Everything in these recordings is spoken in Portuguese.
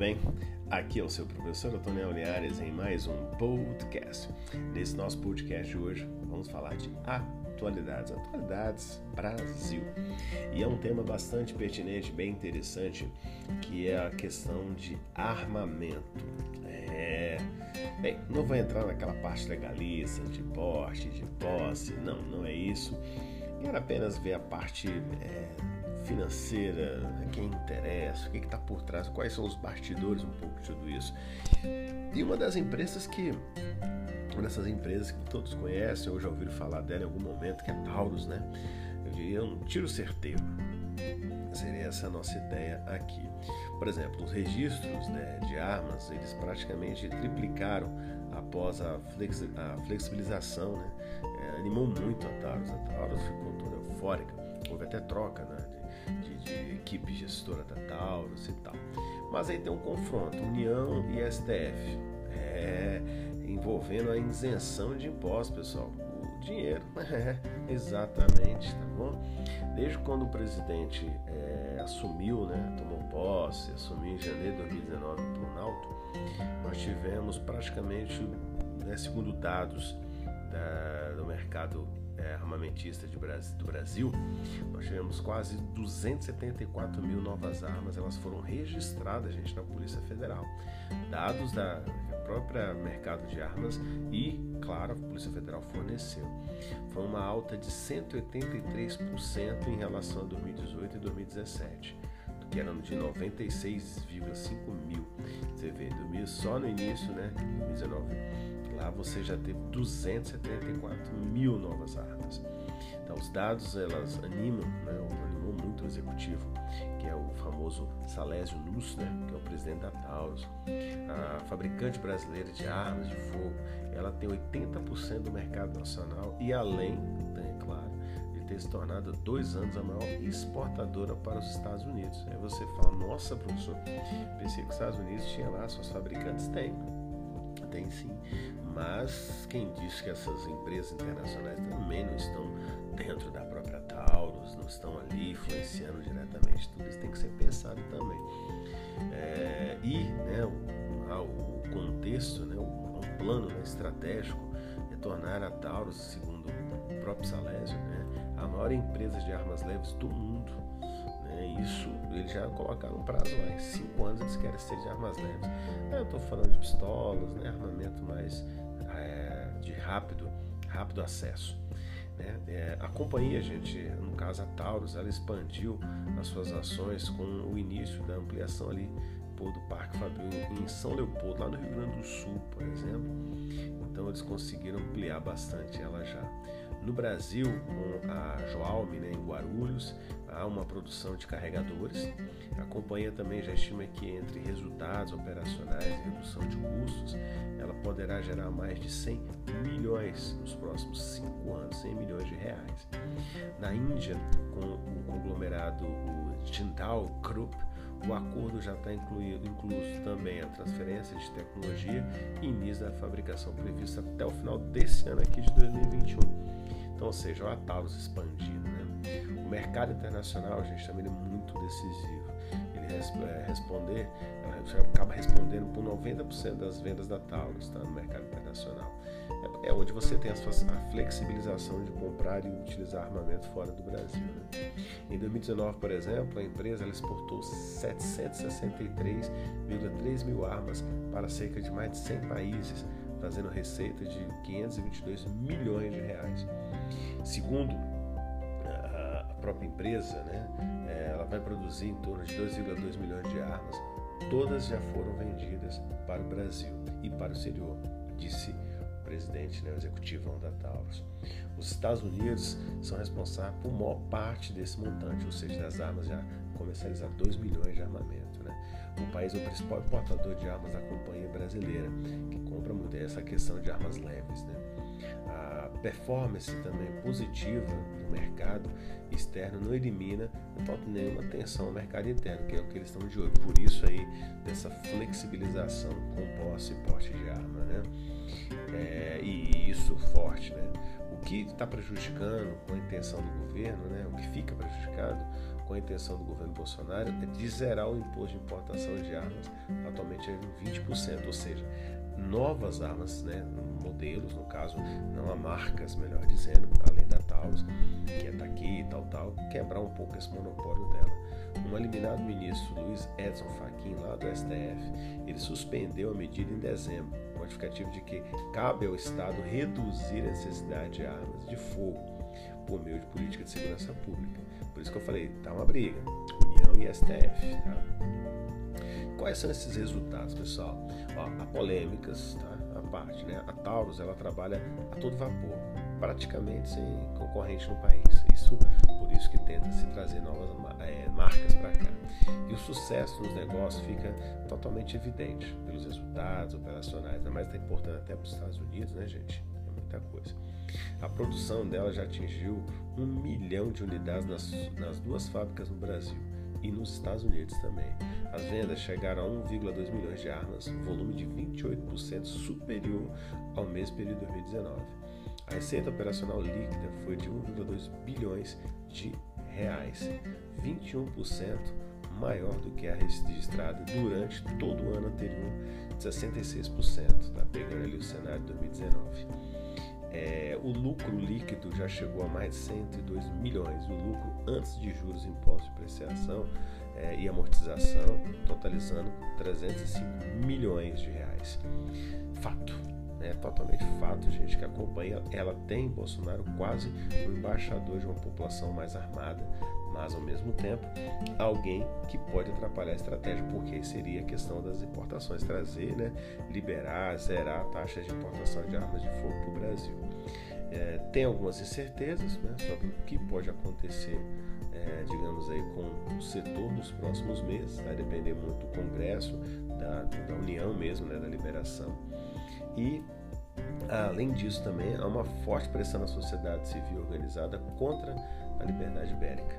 bem? Aqui é o seu professor Antônio Linhares em mais um podcast. Nesse nosso podcast de hoje, vamos falar de atualidades, atualidades Brasil. E é um tema bastante pertinente, bem interessante, que é a questão de armamento. É... Bem, não vou entrar naquela parte legalista, de porte, de posse, não, não é isso. Quero apenas ver a parte é, financeira, quem interessa, o que está por trás, quais são os bastidores um pouco de tudo isso. E uma das empresas que uma dessas empresas que todos conhecem ou já ouviram falar dela em algum momento, que é Taurus, né? Eu diria um tiro certeiro. Seria essa a nossa ideia aqui. Por exemplo, os registros né, de armas, eles praticamente triplicaram após a, a flexibilização, né? É, animou muito a Taurus. A Taurus ficou toda eufórica. Houve até troca né, equipe gestora da Taurus e tal. Mas aí tem um confronto, União e STF, é, envolvendo a isenção de impostos, pessoal. O dinheiro, é, exatamente, tá bom? Desde quando o presidente é, assumiu, né, tomou posse, assumiu em janeiro de 2019 no Planalto, nós tivemos praticamente, né, segundo dados da, do mercado é, armamentista do Brasil, nós tivemos quase 274 mil novas armas, elas foram registradas, gente, na Polícia Federal. Dados da própria mercado de armas e, claro, a Polícia Federal forneceu. Foi uma alta de 183% em relação a 2018 e 2017 que eram de 96,5 mil. Você vê, só no início, né, 2019, lá você já teve 274 mil novas armas. Então os dados elas animam, né, animou muito o executivo, que é o famoso Salésio Luz, né, que é o presidente da Taurus. A fabricante brasileira de armas de fogo, ela tem 80% do mercado nacional e além, né, é claro, de ter se tornado dois anos a maior exportadora para os Estados Unidos. Aí você fala, nossa professor, pensei que os Estados Unidos tinha lá suas fabricantes, tem tem sim, mas quem diz que essas empresas internacionais também não estão dentro da própria Taurus, não estão ali influenciando diretamente, tudo isso tem que ser pensado também. É, e né, o, o, contexto, né, o, o plano né, estratégico é tornar a Taurus, segundo o próprio Salésio, né, a maior empresa de armas leves do mundo né? Isso eles já colocaram um prazo lá, em cinco anos eles querem ser de armas leves. Eu estou falando de pistolas, né? armamento mais de rápido, rápido acesso. Né? É, a companhia, gente, no caso a Taurus, ela expandiu as suas ações com o início da ampliação ali do Parque Fabril em São Leopoldo, lá no Rio Grande do Sul, por exemplo. Então eles conseguiram ampliar bastante ela já. No Brasil, com a Joalme, né, em Guarulhos, há uma produção de carregadores. A companhia também já estima que entre resultados operacionais e redução de custos, ela poderá gerar mais de 100 milhões nos próximos 5 anos, 100 milhões de reais. Na Índia, com o conglomerado Jindal Group, o acordo já está incluído, incluso também a transferência de tecnologia e início da fabricação prevista até o final desse ano aqui de 2021. Então, ou seja, o Atalos expandindo. Né? O mercado internacional, gente, também é muito decisivo. Ele é, responder, acaba respondendo por 90% das vendas da Taurus tá, no mercado internacional. É, é onde você tem a, sua, a, flexibilização de comprar e utilizar armamento fora do Brasil. Né? Em 2019, por exemplo, a empresa exportou 763,3 mil armas para cerca de mais de 100 países, trazendo receita de 522 milhões de reais. Segundo a própria empresa, né, é, ela vai produzir em torno de 2,2 milhões de armas. Todas já foram vendidas para o Brasil e para o exterior, disse o presidente, né, o executivo da Taurus. Os Estados Unidos são responsáveis por maior parte desse montante, ou seja, das armas já comercializadas 2 milhões de armamento. Né? O país é o principal importador de armas da companhia brasileira, que compra muito essa questão de armas leves. Né? A performance também positiva do mercado externo não elimina não falta nenhuma atenção ao mercado interno, que é o que eles estão de olho. Por isso aí dessa flexibilização com posse e porte de arma, né? É, e isso forte, né? O que está prejudicando com a intenção do governo, né? O que fica prejudicado com a intenção do governo Bolsonaro é de zerar o imposto de importação de armas, atualmente é em 20%, ou seja, novas armas, né, modelos, no caso, não há marcas, melhor dizendo, além da Taurus, que é daqui e tal, tal, quebrar um pouco esse monopólio dela. Um eliminado ministro, Luiz Edson Fachin, lá do STF, ele suspendeu a medida em dezembro, modificativo de que cabe ao Estado reduzir a necessidade de armas de fogo por meio de política de segurança pública. Por isso que eu falei, tá uma briga, União e STF, tá? Quais são esses resultados, pessoal? Ó, há polêmicas, tá? A parte, né? A Taurus, ela trabalha a todo vapor, praticamente sem concorrente no país. Isso, por isso que tenta se trazer novas é, marcas para cá. E o sucesso nos negócios fica totalmente evidente pelos resultados operacionais, ainda mais está importando até para os Estados Unidos, né, gente? Muita coisa. A produção dela já atingiu um milhão de unidades nas, nas duas fábricas no Brasil e nos Estados Unidos também. As vendas chegaram a 1,2 milhões de armas, volume de 28% superior ao mesmo período de 2019. A receita operacional líquida foi de 1,2 bilhões de reais, 21% maior do que a registrada durante todo o ano anterior, de 66%, tá pegando ali o cenário de 2019. É, o lucro líquido já chegou a mais de 102 milhões. O lucro antes de juros, impostos de preciação é, e amortização, totalizando 305 milhões de reais. Fato, é totalmente fato, gente, que acompanha. Ela tem Bolsonaro quase um embaixador de uma população mais armada, mas ao mesmo tempo alguém que pode atrapalhar a estratégia, porque seria a questão das importações, trazer, né, liberar, zerar a taxa de importação de armas de fogo para o Brasil. É, tem algumas incertezas né, sobre o que pode acontecer, é, digamos aí, com o setor nos próximos meses, vai depender muito do Congresso, da, da União mesmo, né, da liberação. E Além disso, também há uma forte pressão na sociedade civil organizada contra a liberdade ibérica.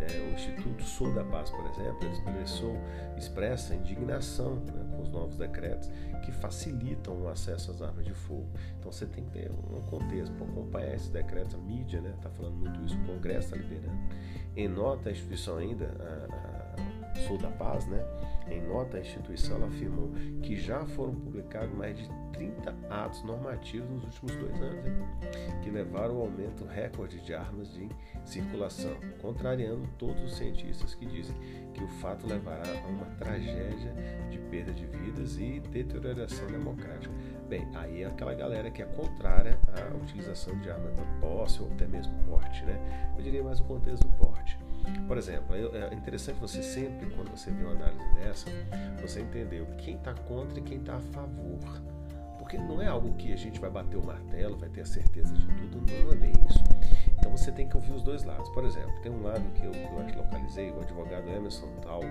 É, o Instituto Sul da Paz, por exemplo, expressou, expressa indignação né, com os novos decretos que facilitam o acesso às armas de fogo. Então você tem que ter um contexto para acompanhar esses decretos. A mídia está né, tá falando muito isso, o Congresso está liberando. Em nota, a instituição ainda, a, a Sul da Paz, né, em nota, a instituição afirmou que já foram publicados mais de 30 atos normativos nos últimos dois anos, hein? que levaram ao aumento recorde de armas de circulação, contrariando todos os cientistas que dizem que o fato levará a uma tragédia de perda de vidas e deterioração democrática. Bem, aí é aquela galera que é contrária à utilização de armas de posse ou até mesmo porte, né? Eu diria mais o contexto do porte. Por exemplo, é interessante você sempre, quando você vê uma análise dessa, você entender quem está contra e quem está a favor. Porque não é algo que a gente vai bater o martelo, vai ter a certeza de tudo, não é bem isso. Então você tem que ouvir os dois lados. Por exemplo, tem um lado que eu, eu localizei, o advogado Emerson Tal,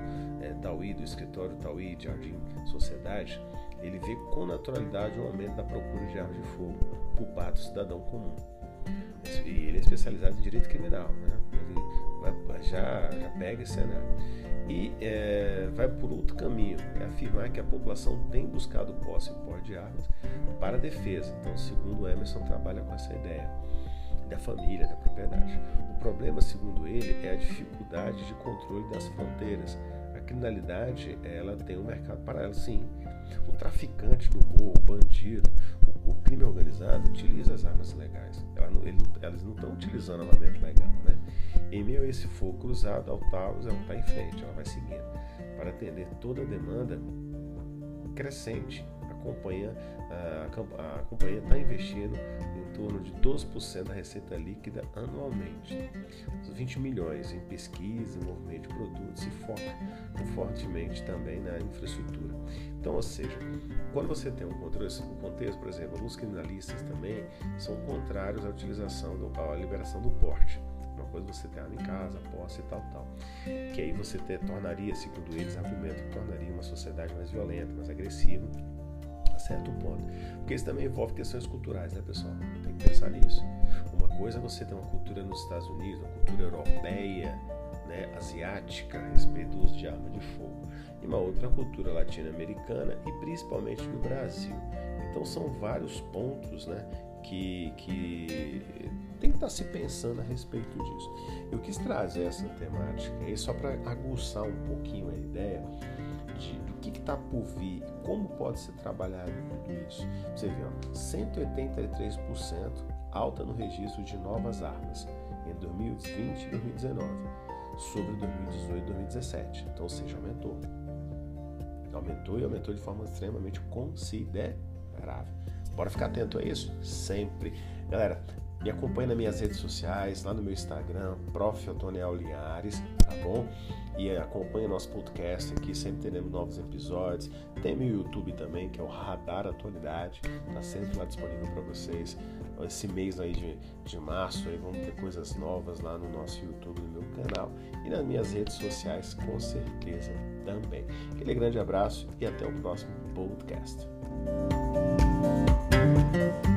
é, do escritório Tauí, Jardim Sociedade, ele vê com naturalidade o aumento da procura de armas de fogo por parte do cidadão comum. E ele é especializado em direito criminal, né? Ele já, já pega esse cenário. E é, vai por outro caminho, é afirmar que a população tem buscado posse e porte de armas para defesa. Então, segundo Emerson, trabalha com essa ideia da família, da propriedade. O problema, segundo ele, é a dificuldade de controle das fronteiras. A criminalidade, ela tem um mercado paralelo, sim. O traficante do morro, o bandido, o, o crime organizado utiliza as armas legais. Ela não, ele, elas não estão utilizando armamento legal, né? Em meio a esse fogo cruzado, a Taurus ela está em frente, ela vai seguindo para atender toda a demanda crescente. A companhia está investindo em torno de 12% da receita líquida anualmente, 20 milhões em pesquisa, desenvolvimento de produtos e foca fortemente também na infraestrutura. Então, ou seja, quando você tem um contexto, um contexto por exemplo, alguns criminalistas também são contrários à utilização, do, à liberação do porte. Coisa você ter arma em casa, posse e tal, tal. Que aí você ter, tornaria, segundo eles, argumento, tornaria uma sociedade mais violenta, mais agressiva, a certo ponto. Porque isso também envolve questões culturais, né, pessoal? Tem que pensar nisso. Uma coisa é você ter uma cultura nos Estados Unidos, uma cultura europeia, né, asiática a respeito do uso de arma de fogo, e uma outra cultura latino-americana e principalmente no Brasil. Então são vários pontos né, que, que tem que estar tá se pensando a respeito disso. Eu quis trazer essa temática aí só para aguçar um pouquinho a ideia de, do que está por vir e como pode ser trabalhado tudo isso. Você vê, ó, 183% alta no registro de novas armas em 2020 e 2019 sobre 2018 e 2017. Então, ou seja, aumentou. Aumentou e aumentou de forma extremamente considerável. Bora ficar atento a isso? Sempre. Galera, me acompanhe nas minhas redes sociais, lá no meu Instagram, Prof. Otoniel Linhares, tá bom? E acompanhe nosso podcast aqui, sempre teremos novos episódios. Tem meu YouTube também, que é o Radar Atualidade, tá sempre lá disponível para vocês. Esse mês aí de, de março aí vamos ter coisas novas lá no nosso YouTube, no meu canal e nas minhas redes sociais, com certeza também. Aquele grande abraço e até o próximo podcast. You.